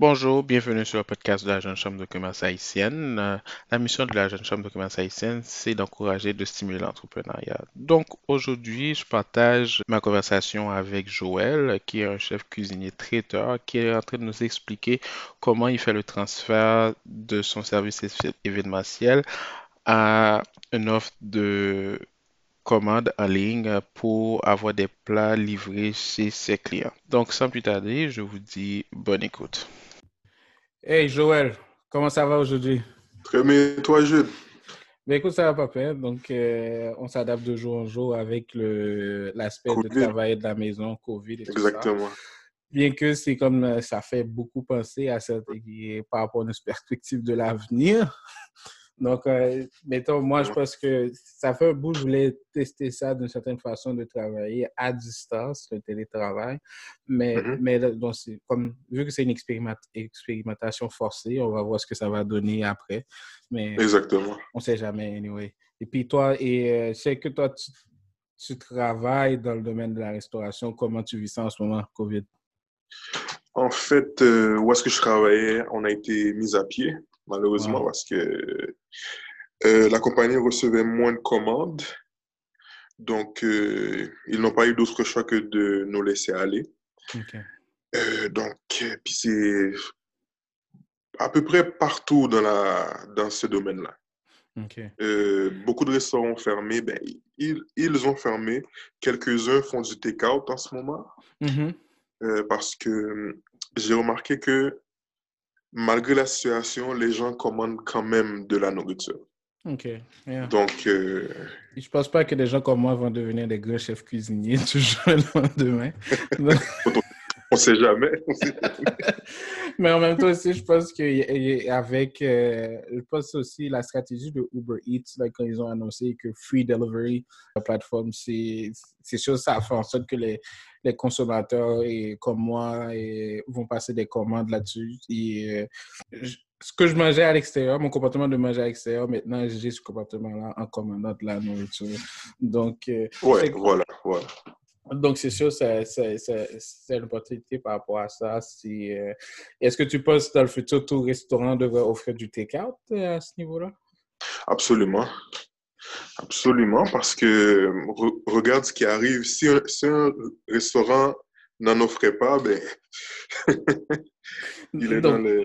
Bonjour, bienvenue sur le podcast de la Jeune Chambre de commerce haïtienne. Euh, La mission de la Jeune Chambre de commerce haïtienne, c'est d'encourager et de stimuler l'entrepreneuriat. Donc aujourd'hui, je partage ma conversation avec Joël, qui est un chef cuisinier traiteur, qui est en train de nous expliquer comment il fait le transfert de son service événementiel à une offre de commande en ligne pour avoir des plats livrés chez ses clients. Donc sans plus tarder, je vous dis bonne écoute. Hey Joël, comment ça va aujourd'hui? Très bien, toi, Jules? Ben écoute, ça va pas. Donc, euh, on s'adapte de jour en jour avec l'aspect de travailler de la maison, COVID et tout ça. Exactement. Bien que c'est comme euh, ça fait beaucoup penser à cette et par rapport à nos perspectives de l'avenir. Donc, euh, mettons, moi, je pense que ça fait un bout, je voulais tester ça d'une certaine façon de travailler à distance, le télétravail. Mais, Mhm. mais donc, comme, vu que c'est une expériment- expérimentation forcée, on va voir ce que ça va donner après. Mais Exactement. on sait jamais, anyway. Et puis toi, et euh, je sais que toi, tu, tu travailles dans le domaine de la restauration. Comment tu vis ça en ce moment, COVID? En fait, euh, où est-ce que je travaillais, on a été mis à pied, malheureusement, Wow. parce que euh, la compagnie recevait moins de commandes. Donc, euh, ils n'ont pas eu d'autre choix que de nous laisser aller. Euh, donc, puis c'est à peu près partout dans la, dans ce domaine-là. Beaucoup de restaurants ont fermé. Ben, ils, ils ont fermé. Quelques-uns font du take-out en ce moment. Mhm. Euh, parce que j'ai remarqué que malgré la situation, les gens commandent quand même de la nourriture. OK. Yeah. Donc, euh, Je pense pas que des gens comme moi vont devenir des grands chefs cuisiniers du jour au lendemain. Donc, on sait jamais. On sait jamais. Mais en même temps aussi, je pense qu'avec, je pense aussi la stratégie de Uber Eats, là, quand ils ont annoncé que free delivery, la plateforme, c'est c'est sûr, ça fait en sorte que les, les consommateurs et comme moi et, vont passer des commandes là-dessus. Et, euh, je- ce que je mangeais à l'extérieur, mon comportement de manger à l'extérieur, maintenant, j'ai ce comportement-là en commandant de la nourriture. Donc, euh, Ouais, c'est- voilà, voilà. donc, c'est sûr, c'est une opportunité par rapport à ça. Si, euh, Est-ce que tu penses dans le futur, tout restaurant devrait offrir du take-out euh, à ce niveau-là? Absolument. Absolument, parce que re- regarde ce qui arrive. Si un, si un restaurant n'en offrait pas, ben, il est dans Donc, les...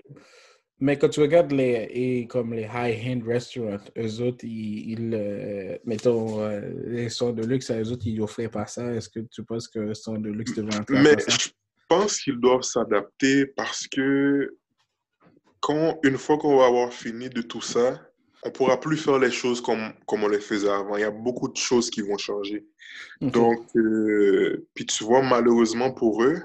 Mais quand tu regardes les, et comme les high-end restaurants, eux autres, ils, ils, euh, mettons, euh, les restaurants de luxe, eux autres, ils n'offraient pas ça. Est-ce que tu penses que les restaurants de luxe devraient entrer Mais ça? je pense qu'ils doivent s'adapter parce que quand, une fois qu'on va avoir fini de tout ça, on pourra plus faire les choses comme, comme on les faisait avant. Il y a beaucoup de choses qui vont changer. Donc, euh, puis tu vois, malheureusement pour eux,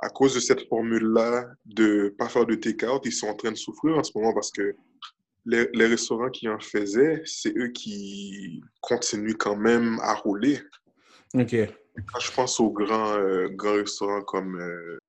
à cause de cette formule-là de pas faire de take-out, ils sont en train de souffrir en ce moment parce que les, les restaurants qui en faisaient, c'est eux qui continuent quand même à rouler. OK. Quand je pense aux grands, euh, grands restaurants comme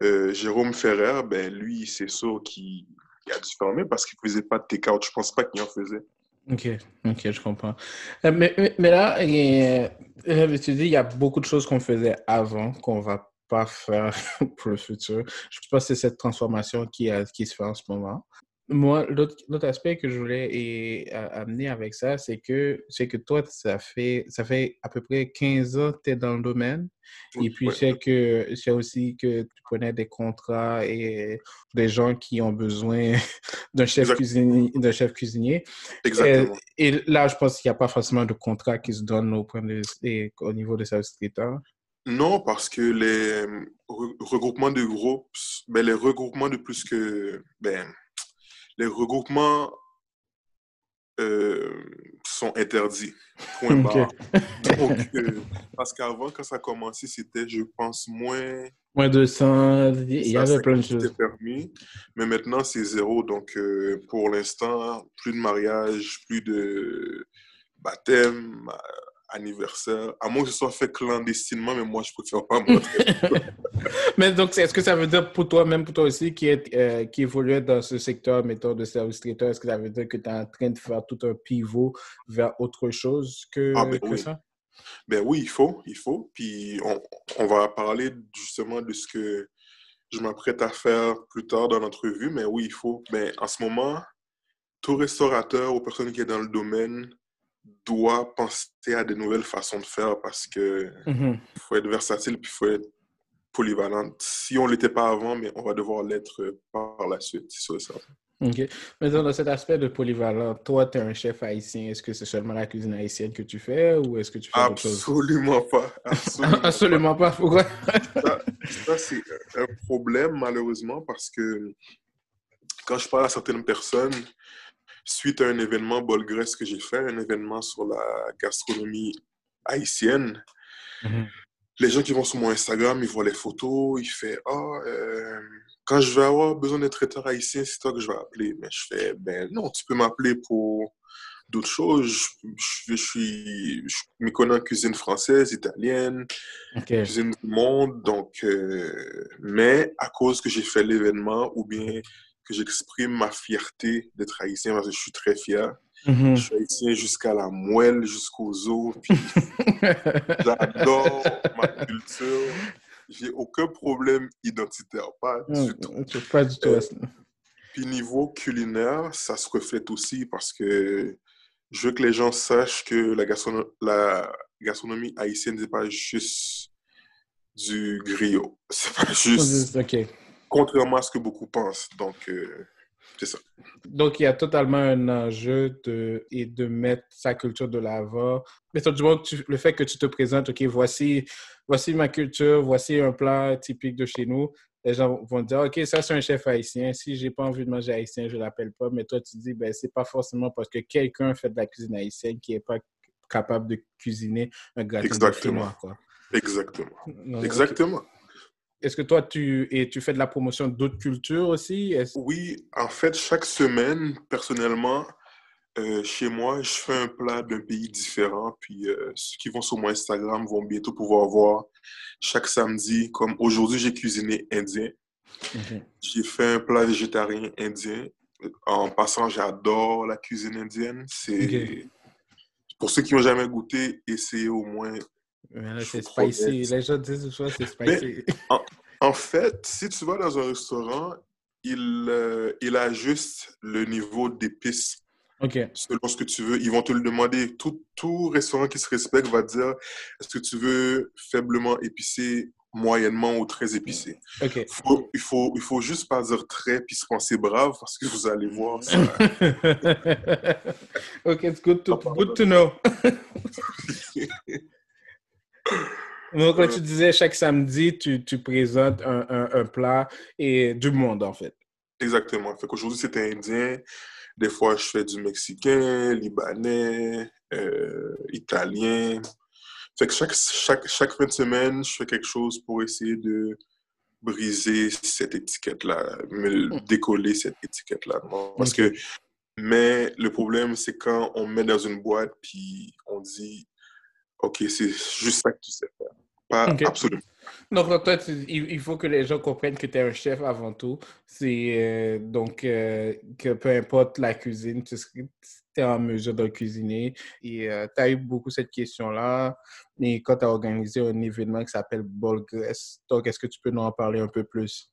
euh, Jérôme Ferrer, ben lui, c'est sûr qu'il il a dû fermer parce qu'il faisait pas de take-out. Je pense pas qu'il en faisait. OK, OK, je comprends. Euh, Mais, mais, là, euh, euh, tu dis, il y a beaucoup de choses qu'on faisait avant qu'on va pas faire pour le futur. Je pense que c'est cette transformation qui, a- qui se fait en ce moment. Moi, l'autre aspect que je voulais et, a- amener avec ça, c'est que, c'est que toi, ça fait, ça fait à peu près 15 ans que tu es dans le domaine. Et puis, Ouais. sais que c'est aussi que tu prenais des contrats et des gens qui ont besoin d'un chef Exact. cuisinier, d'un chef cuisinier. Exactement. Euh, et là, je pense qu'il n'y a pas forcément de contrat qui se donne au, point de, et au niveau des services traiteurs. Non, parce que les euh, re- regroupements de groupes, ben, les regroupements de plus que, ben, les regroupements euh, sont interdits. Point barre. Donc, euh, parce qu'avant, quand ça a commencé, c'était, je pense, moins. Moins de 100, il y avait plein de choses. permis. Mais maintenant, c'est zéro. Donc, euh, pour l'instant, plus de mariage, plus de baptême, anniversaire. À moins que ce soit fait clandestinement, mais moi, je préfère pas montrer. Mais donc, est-ce que ça veut dire pour toi, même pour toi aussi, qui, est, euh, qui évoluait dans ce secteur, mettons, de service traiteur, est-ce que ça veut dire que tu es en train de faire tout un pivot vers autre chose que, Ah, ben que oui. ça? Ben oui, il faut, il faut. Puis on, on va parler justement de ce que je m'apprête à faire plus tard dans l'entrevue, mais oui, il faut. Mais en ce moment, tout restaurateur ou personne qui est dans le domaine doit penser à de nouvelles façons de faire parce que Mhm. faut être versatile puis faut être polyvalent. Si on l'était pas avant, mais on va devoir l'être par la suite, c'est certain. OK. Mais dans cet aspect de polyvalent, toi, tu es un chef haïtien. Est-ce que c'est seulement la cuisine haïtienne que tu fais ou est-ce que tu fais autre chose? Absolument pas. Absolument, pas. Pourquoi? Ça, ça, c'est un problème, malheureusement, parce que quand je parle à certaines personnes, suite à un événement Bolgrès que j'ai fait, un événement sur la gastronomie haïtienne, Mhm. les gens qui vont sur mon Instagram, ils voient les photos, ils font Ah, euh, quand je vais avoir besoin d'un traiteur haïtien, c'est toi que je vais appeler. Mais je fais Ben non, tu peux m'appeler pour d'autres choses. Je, je, je suis, je me connais en cuisine française, italienne, cuisine du monde. Donc, euh, mais à cause que j'ai fait l'événement ou bien que j'exprime ma fierté d'être haïtien parce que je suis très fier. Mhm. Je suis haïtien jusqu'à la moelle, jusqu'aux os. Puis j'adore ma culture. J'ai aucun problème identitaire, pas Mm, du tout. c'est Pas du tout. Euh, Puis niveau culinaire, ça se reflète aussi parce que je veux que les gens sachent que la, gastrono- la gastronomie haïtienne, c'est pas juste du griot. C'est pas juste, OK. Contrairement à ce que beaucoup pensent. Donc, euh, c'est ça. Donc, il y a totalement un enjeu de, et de mettre sa culture de l'avant. Mais du tu- le fait que tu te présentes, OK, voici, voici ma culture, voici un plat typique de chez nous, les gens vont dire, OK, ça, c'est un chef haïtien. Si j'ai pas envie de manger haïtien, je l'appelle pas. Mais toi, tu dis, ben, c'est pas forcément parce que quelqu'un fait de la cuisine haïtienne qui est pas capable de cuisiner un gratin de Exactement. quoi. Exactement. Exactement. Est-ce que toi, tu, et tu fais de la promotion d'autres cultures aussi? Oui, en fait, chaque semaine, personnellement, euh, chez moi, je fais un plat d'un pays différent. Puis euh, ceux qui vont sur mon Instagram vont bientôt pouvoir voir chaque samedi. Comme aujourd'hui, j'ai cuisiné indien. Mhm. J'ai fait un plat végétarien indien. En passant, j'adore la cuisine indienne. C'est pour ceux qui n'ont jamais goûté, essayez au moins. C'est spicy. Les gens disent souvent c'est spicy. En fait, si tu vas dans un restaurant, il, euh, il ajuste le niveau d'épices OK. selon ce que tu veux. Ils vont te le demander. Tout, tout restaurant qui se respecte va dire est-ce que tu veux faiblement épicé, moyennement ou très épicé? OK. Faut- il, faut, il faut juste pas dire très puis se penser brave parce que vous allez voir ça. OK, it's good to, good to know. Donc, quand tu disais chaque samedi, tu, tu présentes un, un, un plat et du monde, en fait. Exactement. Fait qu'aujourd'hui, c'était indien. Des fois, je fais du mexicain, libanais, euh, italien. Fait que chaque, chaque, chaque fin de semaine, je fais quelque chose pour essayer de briser cette étiquette-là, me décoller cette étiquette-là. Parce que, mais le problème, c'est quand on met dans une boîte, puis on dit, OK, c'est juste ça que tu sais faire. Pas absolument. Donc, toi, tu- il, faut que les gens comprennent que tu es un chef avant tout. C'est euh, donc euh, que peu importe la cuisine, tu es en mesure de cuisiner. Et tu as eu beaucoup cette question-là. Et quand tu as organisé un événement qui s'appelle Bolgrès, donc est-ce que tu peux nous en parler un peu plus?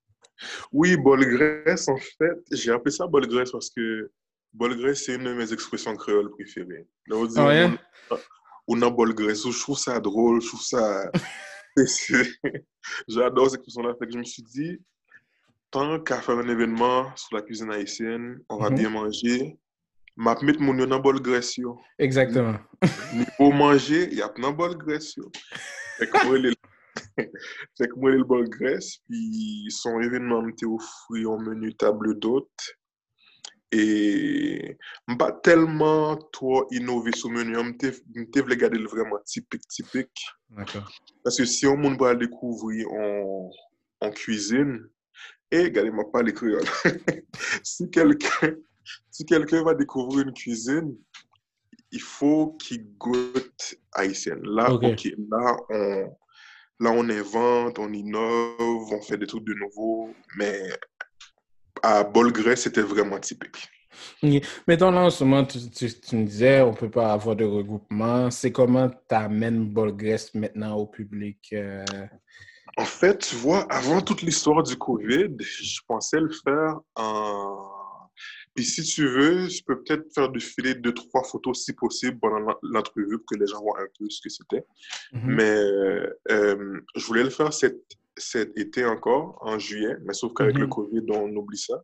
Oui, bolgrès, en fait, j'ai appelé ça bolgrès parce que bolgrès, c'est une de mes expressions créoles préférées. Là, on dit, ouais? on, on a bolgrès. Je trouve ça drôle, je trouve ça... J'adore cette expression-là. Fait que je me suis dit, tant qu'à faire un événement sur la cuisine haïtienne, on va Mhm. bien manger. M'a mettre mon dans bolgrès, yo. Exactement. Niveau manger, il y a plein bolgrès, yo. Fait que moi, le bolgrès, puis son événement m'était offert un menu table d'hôte. Et pas tellement trop innové sur le menu, je voulais garder le vraiment typique, typique. D'accord. Parce que si on monde va découvrir en, en cuisine, et regardez-moi pas les créoles. si quelqu'un si va découvrir une cuisine, il faut qu'il goûte haïtienne. Là, Ok. ok, là, on, là, on invente, on innove, on fait des trucs de nouveau. Mais à Bolgrès, c'était vraiment typique. Mais dans l'ensemble, tu, tu, tu me disais, on ne peut pas avoir de regroupement. C'est comment tu amènes Bolgrès maintenant au public? euh, En fait, tu vois, avant toute l'histoire du COVID, je pensais le faire en... Puis si tu veux, je peux peut-être faire défiler deux, trois photos si possible pendant l'entrevue pour que les gens voient un peu ce que c'était. Mhm. Mais euh, je voulais le faire cet, cet été encore, en juillet, mais sauf qu'avec le Mhm. COVID, on oublie ça.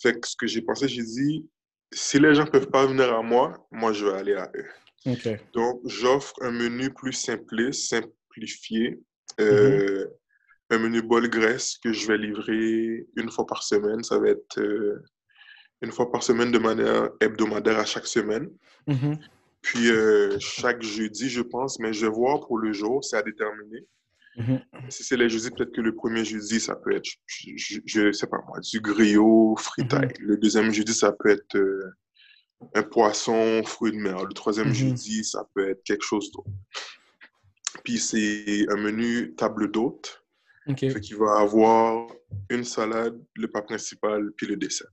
Fait que ce que j'ai pensé, j'ai dit, si les gens peuvent pas venir à moi, moi, je vais aller à eux. OK. Donc, j'offre un menu plus simpliste, simplifié, euh, un menu bol graisse que je vais livrer une fois par semaine. Ça va être euh, une fois par semaine de manière hebdomadaire à chaque semaine. Mhm. Puis euh, chaque jeudi, je pense, mais je vais voir pour le jour, c'est à déterminer. Mhm. Si c'est les jeudis, peut-être que le premier jeudi, ça peut être, je, je sais pas moi, du griot, fritaille. Le deuxième jeudi, ça peut être euh, un poisson, fruits de mer. Le troisième Mhm. jeudi, ça peut être quelque chose d'autre. Puis c'est un menu table d'hôte. OK. Fait qu'il va avoir une salade, le plat principal, puis le dessert.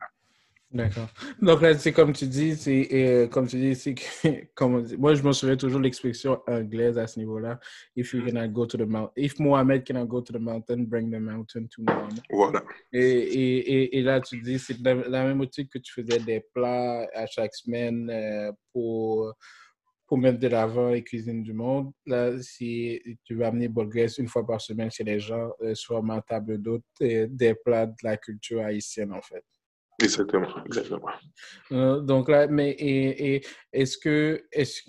D'accord. Donc là, c'est comme tu dis, c'est euh, comme tu dis, c'est que, comme on dit- moi je me souviens toujours de l'expression anglaise à ce niveau-là. If you cannot go to the mountain, if Mohamed cannot go to the mountain, bring the mountain to Mohammed. Voilà. Et, et, et, et là, tu dis, c'est la, la même outil que tu faisais des plats à chaque semaine euh, pour, pour mettre de l'avant les cuisines du monde. Là, si tu vas amener Bolgrès une fois par semaine chez les gens, euh, sur ma table d'hôte, euh, des plats de la culture haïtienne, en fait. Exactement. Exactement. Euh, donc là, mais et, est-ce que est-ce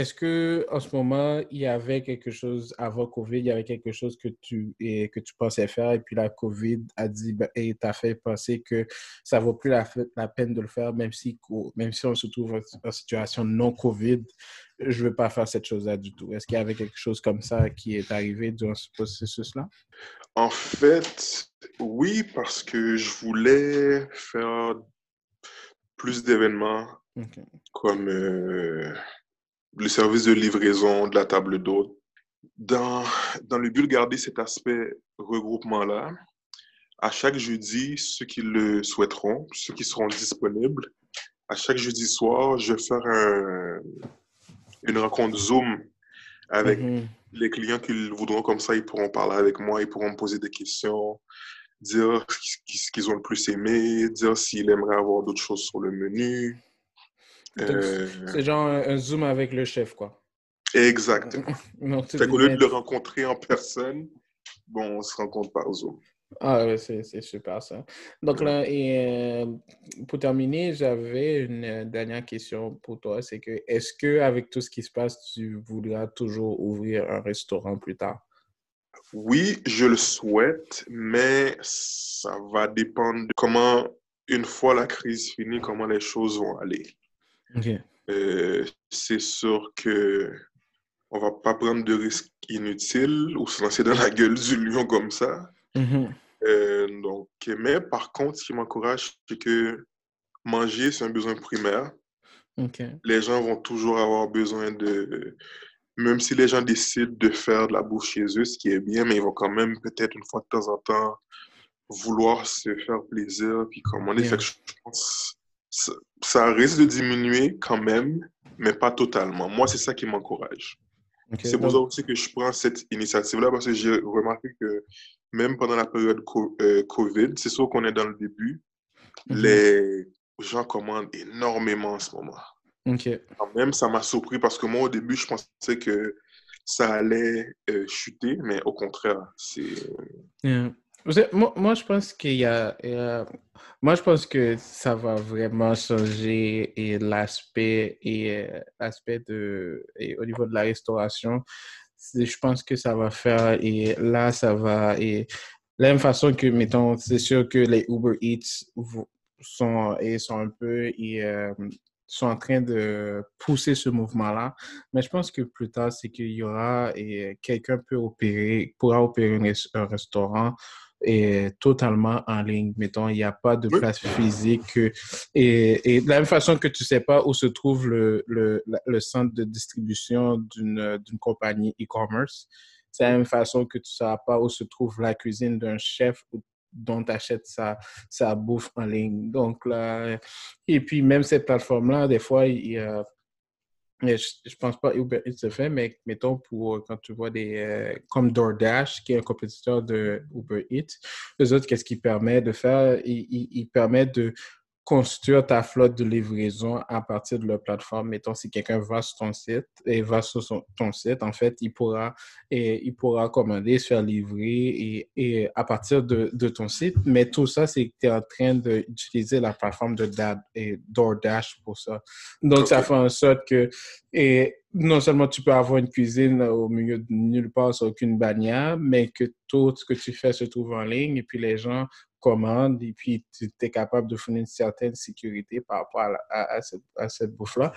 est-ce que en ce moment il y avait quelque chose avant Covid, il y avait quelque chose que tu et, que tu pensais faire et puis la Covid a dit ben, et t'a fait penser que ça vaut plus la, la peine de le faire même si même si on se trouve en, situation non Covid, je veux pas faire cette chose-là du tout. Est-ce qu'il y avait quelque chose comme ça qui est arrivé durant ce processus-là? En fait, oui, parce que je voulais faire plus d'événements comme euh, le service de livraison de la table d'hôte. Dans, dans le but de garder cet aspect regroupement-là, à chaque jeudi, ceux qui le souhaiteront, ceux qui seront disponibles, à chaque jeudi soir, je vais faire un- une rencontre Zoom avec Mhm. les clients qui le voudront comme ça, ils pourront parler avec moi, ils pourront me poser des questions, dire ce qu'ils ont le plus aimé, dire s'ils aimeraient avoir d'autres choses sur le menu. Euh, C'est genre un, un zoom avec le chef, quoi. exactement. Non, Fait qu'au lieu de le rencontrer en personne, bon, on se rencontre par Zoom. Ah ouais, c'est c'est super ça. Donc là, et, euh, pour terminer, j'avais une euh, dernière question pour toi. C'est que est-ce que avec tout ce qui se passe, tu voudras toujours ouvrir un restaurant plus tard? Oui, je le souhaite, mais ça va dépendre de comment, une fois la crise finie, comment les choses vont aller. Euh, c'est sûr que on va pas prendre de risques inutiles ou se lancer dans la gueule du lion comme ça. Mhm. Euh, donc, mais par contre, ce qui m'encourage, c'est que manger, c'est un besoin primaire. Les gens vont toujours avoir besoin de... Même si les gens décident de faire de la bouffe chez eux, ce qui est bien, mais ils vont quand même peut-être une fois de temps en temps vouloir se faire plaisir puis commander. Yeah. Fait que je pense ça, ça risque de diminuer quand même, mais pas totalement. Moi, c'est ça qui m'encourage. C'est pour ça aussi que je prends cette initiative-là, parce que j'ai remarqué que même pendant la période co- euh, COVID, c'est sûr qu'on est dans le début, Mhm. les gens commandent énormément en ce moment. Ok. Quand même, ça m'a surpris parce que moi, au début, je pensais que ça allait euh, chuter, mais au contraire, c'est... Yeah. Moi, je pense qu'il y a, Moi, je pense que ça va vraiment changer l'aspect et euh, l'aspect de et au niveau de la restauration. Je pense que ça va faire et là, ça va et la même façon que mettons, c'est sûr que les Uber Eats sont et sont un peu et euh, sont en train de pousser ce mouvement-là. Mais je pense que plus tard, c'est qu'il y aura et quelqu'un peut opérer, pourra opérer un restaurant et totalement en ligne. Mettons, il n'y a pas de place physique. Et, et de la même façon que tu ne sais pas où se trouve le, le, centre de distribution d'une compagnie e-commerce, c'est la même façon que tu ne sauras pas où se trouve la cuisine d'un chef dont tu achètes sa, sa bouffe en ligne. Donc là, et puis même cette plateforme-là, des fois, il y a je, je pense pas Uber Eats le fait, mais mettons pour quand tu vois des euh, comme DoorDash, qui est un compétiteur de Uber Eats, eux autres, qu'est-ce qu'ils permettent de faire? Ils, ils, ils permettent de construire ta flotte de livraison à partir de leur plateforme. Mettons, si quelqu'un va sur ton site et va sur son, ton site, en fait, il pourra, et, il pourra commander, se faire livrer et, et à partir de, de, ton site. Mais tout ça, c'est que tu es en train d'utiliser la plateforme de Dad et DoorDash pour ça. Donc, okay. ça fait en sorte que et non seulement tu peux avoir une cuisine au milieu de nulle part sur aucune bannière, mais que tout ce que tu fais se trouve en ligne et puis les gens commande et puis tu es capable de fournir une certaine sécurité par rapport à, à, à cette, à cette bouffe-là.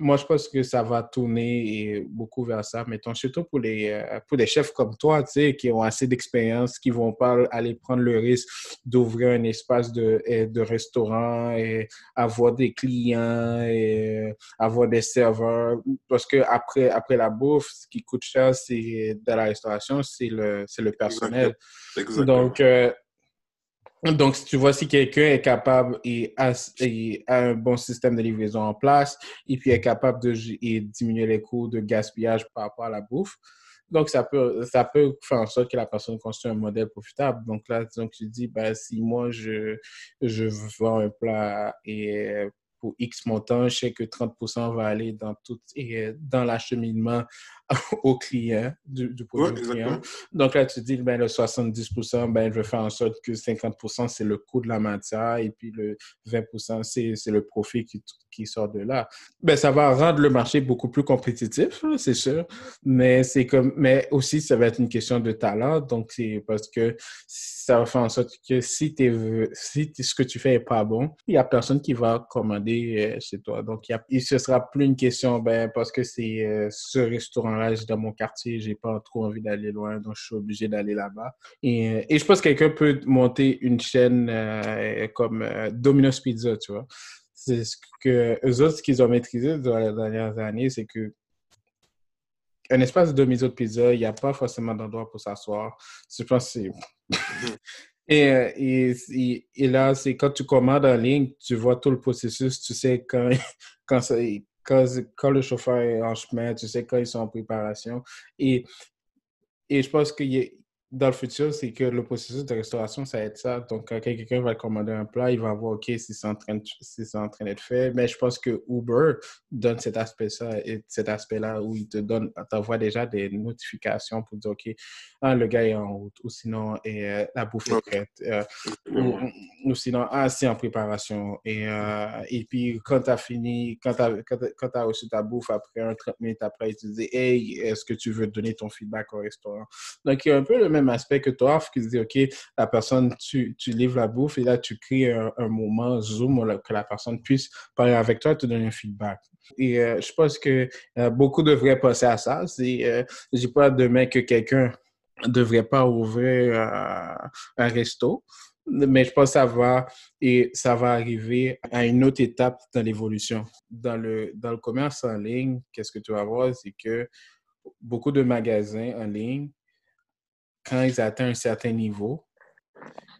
Moi, je pense que ça va tourner beaucoup vers ça, mettons, surtout pour les, pour les chefs comme toi, tu sais, qui ont assez d'expérience, qui vont pas aller prendre le risque d'ouvrir un espace de, de restaurant et avoir des clients et avoir des serveurs. Parce que après, après la bouffe, ce qui coûte cher, c'est de la restauration, c'est le, le personnel. Exactement. Donc, euh, donc, si tu vois si quelqu'un est capable et a, un bon système de livraison en place et puis est capable de diminuer les coûts de gaspillage par rapport à la bouffe, donc ça peut, faire en sorte que la personne construise un modèle profitable. Donc là, donc tu dis, ben, si moi je, je vends un plat et pour X montant, je sais que 30% va aller dans tout dans l'acheminement au client, du, du produit ouais, client. Donc là, tu dis, ben, le 70%, ben, je vais faire en sorte que 50%, c'est le coût de la matière et puis le 20%, c'est le profit qui, qui sort de là. Ben, ça va rendre le marché beaucoup plus compétitif, c'est sûr, mais c'est comme, mais aussi, ça va être une question de talent. Donc, c'est parce que ça va faire en sorte que si, es, si ce que tu fais est pas bon, il y a personne qui va commander chez toi. Donc, il, y a, ce sera plus une question, ben, parce que c'est euh, ce restaurant dans mon quartier, j'ai pas trop envie d'aller loin, donc je suis obligé d'aller là-bas. Et, et, je pense que quelqu'un peut monter une chaîne euh, comme euh, Domino's Pizza, tu vois. C'est ce que eux autres, ce qu'ils ont maîtrisé dans les dernières années, c'est que un espace de Domino's Pizza, il n'y a pas forcément d'endroit pour s'asseoir. Je pense que c'est... Et, et, et, là, c'est quand tu commandes en ligne, tu vois tout le processus, tu sais quand, quand, ça, quand, le chauffeur est en chemin, tu sais quand ils sont en préparation. Et, et je pense qu'il y dans le futur, c'est que le processus de restauration, ça va être ça. Donc, quand quelqu'un va commander un plat, il va voir, OK, si c'est en train, si en train d'être fait. Mais je pense que Uber donne cet aspect-là, cet aspect-là où il te donne, t'envoie déjà des notifications pour dire, OK, ah, le gars est en route, ou sinon, et, euh, la bouffe est prête, euh, ou, ou, sinon, ah, c'est en préparation. Et, euh, et puis, quand tu as fini, quand tu as, quand, as reçu ta bouffe après un 30 minutes après, tu te dis, hey, est-ce que tu veux donner ton feedback au restaurant? Donc, il y a un peu le même aspect que toi, qui se dit, OK, la personne, tu, tu livres la bouffe et là, tu crées un, moment Zoom que la personne puisse parler avec toi et te donner un feedback. Et euh, je pense que euh, beaucoup devraient passer à ça. C'est, euh, je dis pas demain que quelqu'un devrait pas ouvrir euh, un resto, mais je pense que ça va et ça va arriver à une autre étape dans l'évolution. Dans le, dans le commerce en ligne, qu'est-ce que tu vas voir, c'est que beaucoup de magasins en ligne quand ils atteignent un certain niveau,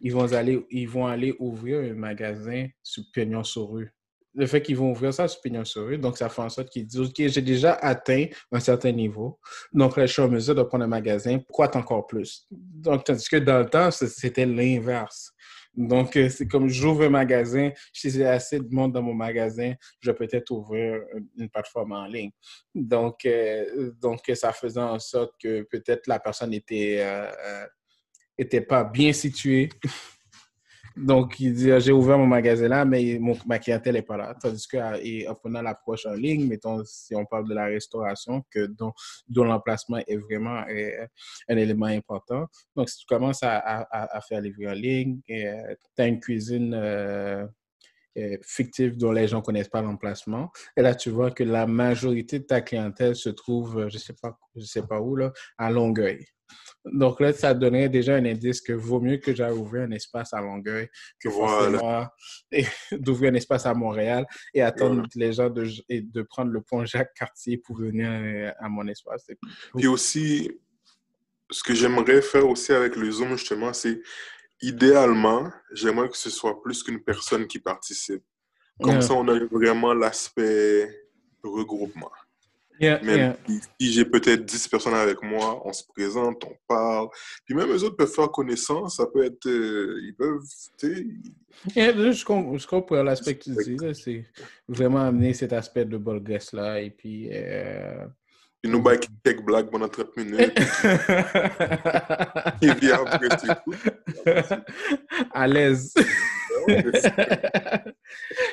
ils vont aller, ouvrir un magasin sur Pignon sur rue. Le fait qu'ils vont ouvrir ça sur Pignon sur rue, donc ça fait en sorte qu'ils disent OK, j'ai déjà atteint un certain niveau. Donc là, je suis en mesure de prendre un magasin, pourquoi encore plus? Donc, tandis que dans le temps, c'était l'inverse. Donc, c'est comme j'ouvre un magasin, si j'ai assez de monde dans mon magasin, je vais peut-être ouvrir une plateforme en ligne. Donc, euh, donc ça faisait en sorte que peut-être la personne était, euh, était pas bien située. Donc, il dit, j'ai ouvert mon magasin là, mais mon, ma clientèle n'est pas là. Tandis qu'en prenant l'approche en ligne, mettons, si on parle de la restauration, que dont, dont l'emplacement est vraiment euh, un élément important. Donc, si tu commences à, à, à faire livrer en ligne, tu as une cuisine euh, fictive dont les gens ne connaissent pas l'emplacement. Et là, tu vois que la majorité de ta clientèle se trouve, je ne sais, pas, je sais pas où, là, à Longueuil. Donc là, ça donnerait déjà un indice que vaut mieux que j'aille ouvrir un espace à Longueuil que voilà. d'ouvrir un espace à Montréal et attendre voilà. les gens de, de prendre le pont Jacques-Cartier pour venir à mon espace. Puis aussi, ce que j'aimerais faire aussi avec le Zoom, justement, c'est idéalement, j'aimerais que ce soit plus qu'une personne qui participe. Comme yeah. ça, on a vraiment l'aspect regroupement. Yeah, Même yeah. si, si j'ai peut-être 10 personnes avec moi, on se présente, on parle. Puis même eux autres peuvent faire connaissance, ça peut être. euh, ils peuvent. Yeah, là, je, com- je comprends l'aspect que tu dis. là, C'est vraiment amener cet aspect de bolgresse-là. Et puis. euh, Ils nous baillent quelques blagues pendant 30 minutes. Et puis après, à l'aise.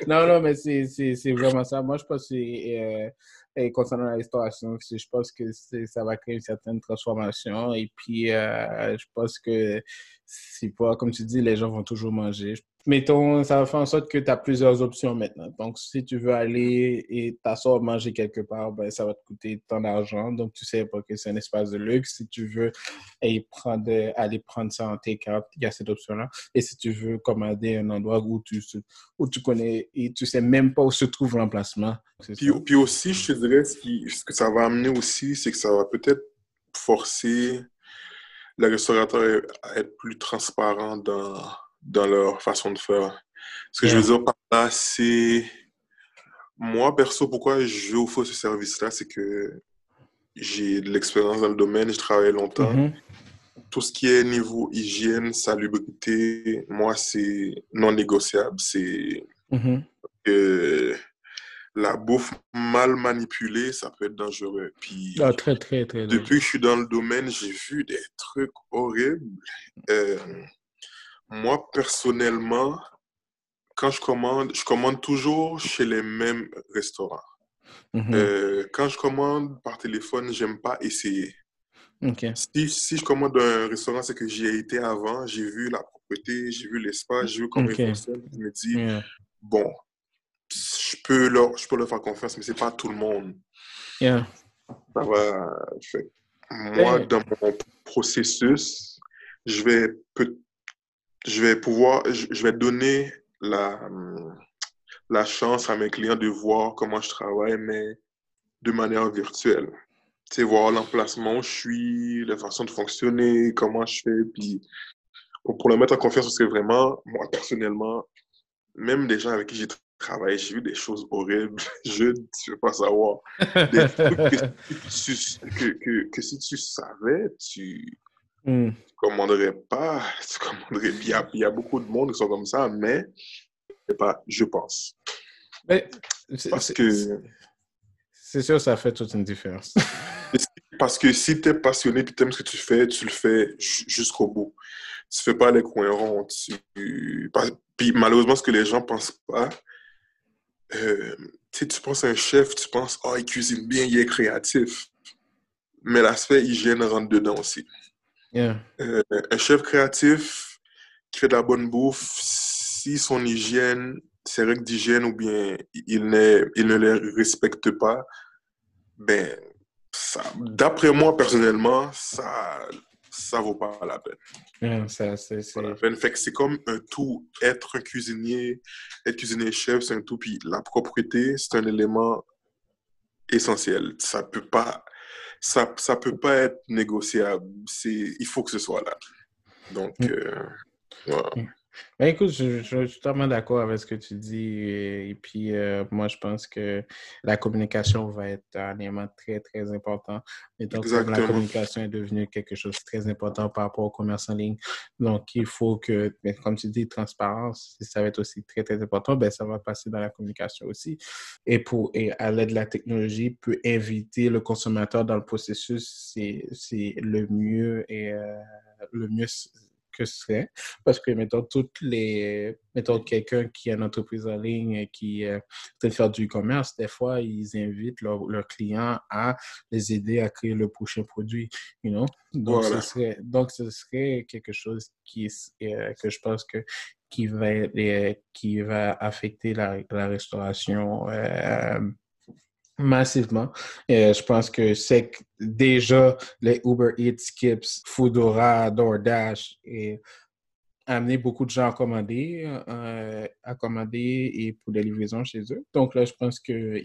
non, non, mais c'est- vraiment ça. Moi, je pense que euh, et concernant la restauration, je pense que ça va créer une certaine transformation. Et puis, euh, je pense que c'est pas, comme tu dis, les gens vont toujours manger. Mettons, ça va faire en sorte que tu as plusieurs options maintenant. Donc, si tu veux aller et t'asseoir manger quelque part, ben, ça va te coûter tant d'argent. Donc, tu sais pas que c'est un espace de luxe. Si tu veux aller prendre, aller prendre ça en take-out, il y a cette option-là. Et si tu veux commander un endroit où tu, où tu connais et tu sais même pas où se trouve l'emplacement. Puis, puis aussi, je te dirais, ce, qui- ce que ça va amener aussi, c'est que ça va peut-être forcer les restaurateurs à être plus transparents dans, dans leur façon de faire. Ce que je veux dire par là, c'est... Moi, perso, pourquoi je offre ce service-là, c'est que j'ai de l'expérience dans le domaine, je travaille longtemps. Mhm. Tout ce qui est niveau hygiène, salubrité, moi, c'est non négociable. C'est Mhm. que la bouffe mal manipulée, ça peut être dangereux. Puis, Ah, très, très, très. depuis que je suis dans le domaine, j'ai vu des trucs horribles. Euh, moi, personnellement, quand je commande, je commande toujours chez les mêmes restaurants. Mhm. Euh, quand je commande par téléphone, j'aime pas essayer. Si, si je commande un restaurant, c'est que j'y ai été avant, j'ai vu la propreté, j'ai vu l'espace, j'ai vu comment Ok. il fonctionne. Je me dis, Yeah. bon, je peux leur, je peux leur faire confiance, mais c'est pas tout le monde. Yeah. Ça va. fait- Moi, dans mon processus, je vais, peut- je vais pouvoir, je, vais donner la, la chance à mes clients de voir comment je travaille, mais de manière virtuelle. Tu sais, voir l'emplacement où je suis, la façon de fonctionner, comment je fais, puis pour, pour le mettre en confiance, parce que vraiment, moi, personnellement, même des gens avec qui j'ai travaillé, j'ai vu des choses horribles. Je ne veux pas savoir. Des trucs que, si tu- que, que, que si tu savais, tu Mm. commanderais pas. Tu commanderais. Il y a, il y a beaucoup de monde qui sont comme ça, mais pas, je pense. Mais c'est- Parce que, C'est sûr, ça fait toute une différence. parce que si tu es passionné et tu aimes ce que tu fais, tu le fais ju- jusqu'au bout. Tu fais pas les coins ronds. Tu... Puis malheureusement, ce que les gens pensent pas, euh, tu tu penses à un chef, tu penses, oh, il cuisine bien, il est créatif. Mais l'aspect hygiène rentre dedans aussi. Yeah. Euh, un chef créatif qui fait de la bonne bouffe, si son hygiène, ses règles d'hygiène ou bien il, il ne les respecte pas, ben, d'après moi personnellement, ça, ça vaut pas la peine. Ça, c'est, c'est- comme un tout. Être un cuisinier, être cuisinier chef, c'est un tout. Puis la propreté, c'est un élément essentiel. Ça peut pas, ça, ça peut pas être négociable. C'est, il faut que ce soit là. Donc, Mm. euh, voilà. Ben, écoute, je, je- je suis totalement d'accord avec ce que tu dis. Et, et puis, euh, moi, je pense que la communication va être un élément très, très important. Et donc, la communication est devenue quelque chose de très important par rapport au commerce en ligne. Donc, il faut que, ben, comme tu dis, transparence, ça va être aussi très, très important, ben, ça va passer dans la communication aussi. Et, pour, et à l'aide de la technologie, peut inviter le consommateur dans le processus, c'est c'est le mieux et euh, le mieux que ce serait. Parce que, mettons, toutes les. Mettons, quelqu'un qui a une entreprise en ligne et qui euh, peut faire du e-commerce, des fois, ils invitent leurs clients à les aider à créer le prochain produit, you know? Donc, Voilà. ce serait, donc, ce serait quelque chose qui, euh, que je pense que qui va, euh, qui va affecter la, la restauration euh, massivement. Et je pense que c'est déjà les Uber Eats, Skips, Foodora, DoorDash et amener beaucoup de gens à commander, euh, à commander et pour des livraisons chez eux. Donc là, je pense que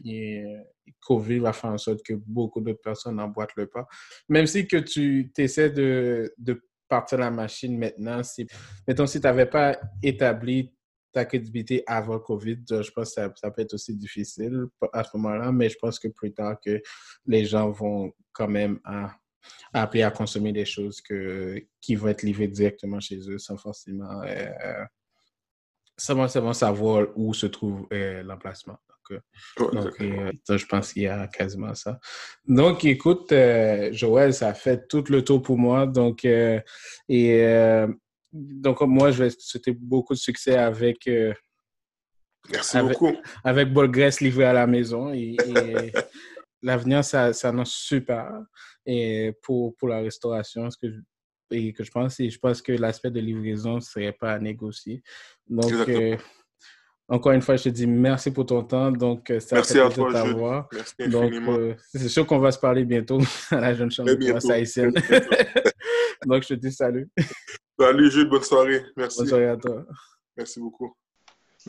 COVID va faire en sorte que beaucoup d'autres personnes emboîtent le pas. Même si que tu essaies de, de partir la machine maintenant, si, mettons, si tu n'avais pas établi ta crédibilité avant COVID, je pense que ça, peut être aussi difficile à ce moment-là, mais je pense que plus tard que les gens vont quand même à, appeler à consommer des choses que, qui vont être livrées directement chez eux sans forcément, euh, sans savoir où se trouve euh, l'emplacement. Donc, euh, je pense qu'il y a quasiment ça. Donc, écoute, Joël, ça fait tout le tour pour moi. Donc, et donc, moi, je vais souhaiter beaucoup de succès avec. Euh, Merci avec, beaucoup. Avec livré à la maison. Et, l'avenir ça s'annonce super et pour, pour la restauration. Ce que je, et que je pense, et je pense que l'aspect de livraison ne serait pas à négocier. Donc, euh, encore une fois, je te dis merci pour ton temps. Donc, ça merci à toi, t'avoir. Merci Donc, euh, c'est sûr qu'on va se parler bientôt à la jeune chambre de haïtienne. Donc, je te dis salut. Salut Jules, bonne soirée. Merci. Bonne soirée à toi. Merci beaucoup.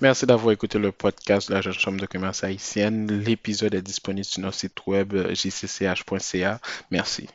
Merci d'avoir écouté le podcast de la Jeune Chambre de commerce haïtienne. L'épisode est disponible sur notre site web jcch.ca. Merci.